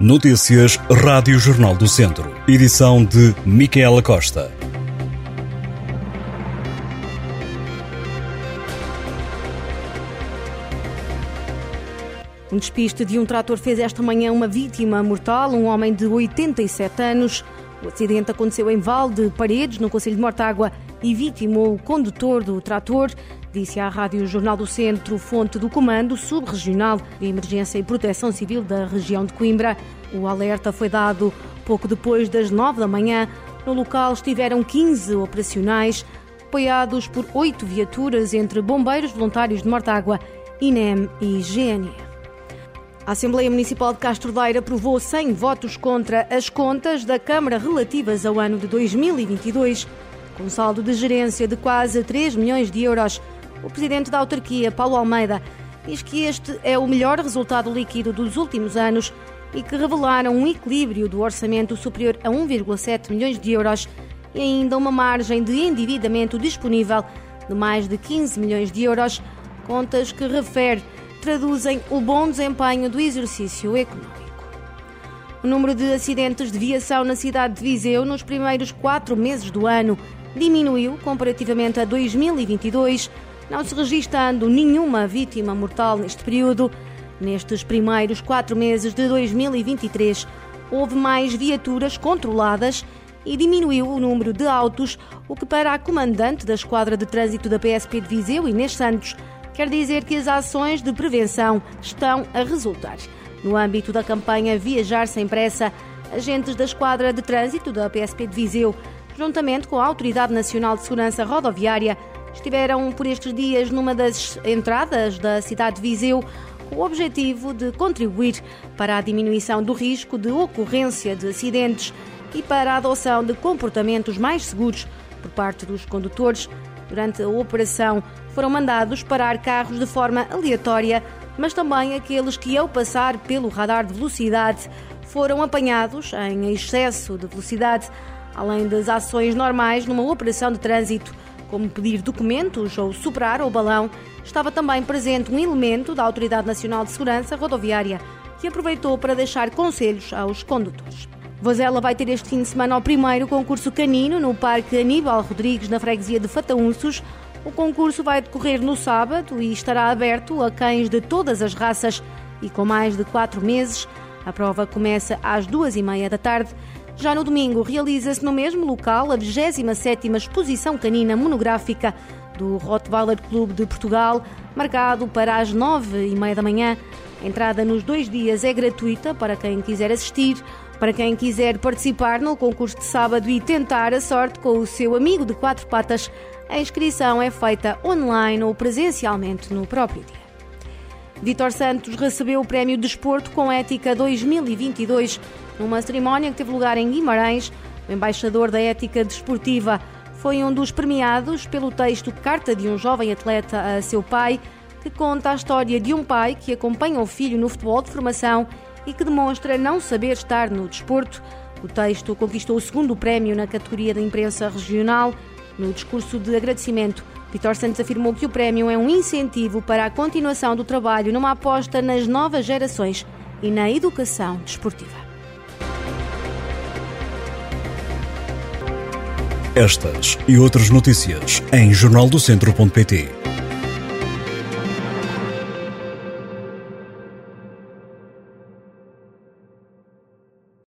Notícias Rádio Jornal do Centro. Edição de Micaela Costa. Um despiste de um trator fez esta manhã uma vítima mortal, um homem de 87 anos. O acidente aconteceu em Val de Paredes, no Conselho de Mortágua, e vitimou o condutor do trator, disse à Rádio Jornal do Centro, fonte do Comando Subregional de Emergência e Proteção Civil da região de Coimbra. O alerta foi dado pouco depois das 9 da manhã. No local estiveram 15 operacionais, apoiados por oito viaturas entre bombeiros voluntários de Mortágua, INEM e GNR. A Assembleia Municipal de Castro Daire aprovou 100 votos contra as contas da Câmara relativas ao ano de 2022, com saldo de gerência de quase 3 milhões de euros. O presidente da autarquia, Paulo Almeida, diz que este é o melhor resultado líquido dos últimos anos e que revelaram um equilíbrio do orçamento superior a 1,7 milhões de euros e ainda uma margem de endividamento disponível de mais de 15 milhões de euros, contas que refere traduzem o bom desempenho do exercício económico. O número de acidentes de viação na cidade de Viseu nos primeiros quatro meses do ano diminuiu comparativamente a 2022, não se registrando nenhuma vítima mortal neste período. Nestes primeiros quatro meses de 2023, houve mais viaturas controladas e diminuiu o número de autos, o que para a comandante da Esquadra de Trânsito da PSP de Viseu, Inês Santos, quer dizer que as ações de prevenção estão a resultar. No âmbito da campanha Viajar Sem Pressa, agentes da Esquadra de Trânsito da PSP de Viseu, juntamente com a Autoridade Nacional de Segurança Rodoviária, estiveram por estes dias numa das entradas da cidade de Viseu com o objetivo de contribuir para a diminuição do risco de ocorrência de acidentes e para a adoção de comportamentos mais seguros por parte dos condutores. Durante a operação, foram mandados parar carros de forma aleatória, mas também aqueles que, ao passar pelo radar de velocidade, foram apanhados em excesso de velocidade, além das ações normais numa operação de trânsito, como pedir documentos ou superar o balão, estava também presente um elemento da Autoridade Nacional de Segurança Rodoviária, que aproveitou para deixar conselhos aos condutores. Vozela vai ter este fim de semana o primeiro concurso canino no Parque Aníbal Rodrigues, na freguesia de Fataunços, o concurso vai decorrer no sábado e estará aberto a cães de todas as raças e com mais de quatro meses. A prova começa às duas e meia da tarde. Já no domingo realiza-se no mesmo local a 27ª Exposição Canina Monográfica do Rottweiler Clube de Portugal, marcado para as nove e meia da manhã. A entrada nos dois dias é gratuita para quem quiser assistir. Para quem quiser participar no concurso de sábado e tentar a sorte com o seu amigo de quatro patas, a inscrição é feita online ou presencialmente no próprio dia. Vitor Santos recebeu o Prémio Desporto com Ética 2022 numa cerimónia que teve lugar em Guimarães. O embaixador da Ética Desportiva foi um dos premiados pelo texto Carta de um Jovem Atleta a seu pai, que conta a história de um pai que acompanha o filho no futebol de formação e que demonstra não saber estar no desporto. O texto conquistou o segundo prémio na categoria da imprensa regional no discurso de agradecimento, Vitor Santos afirmou que o prémio é um incentivo para a continuação do trabalho numa aposta nas novas gerações e na educação desportiva. Estas e outras notícias em jornaldocentro.pt.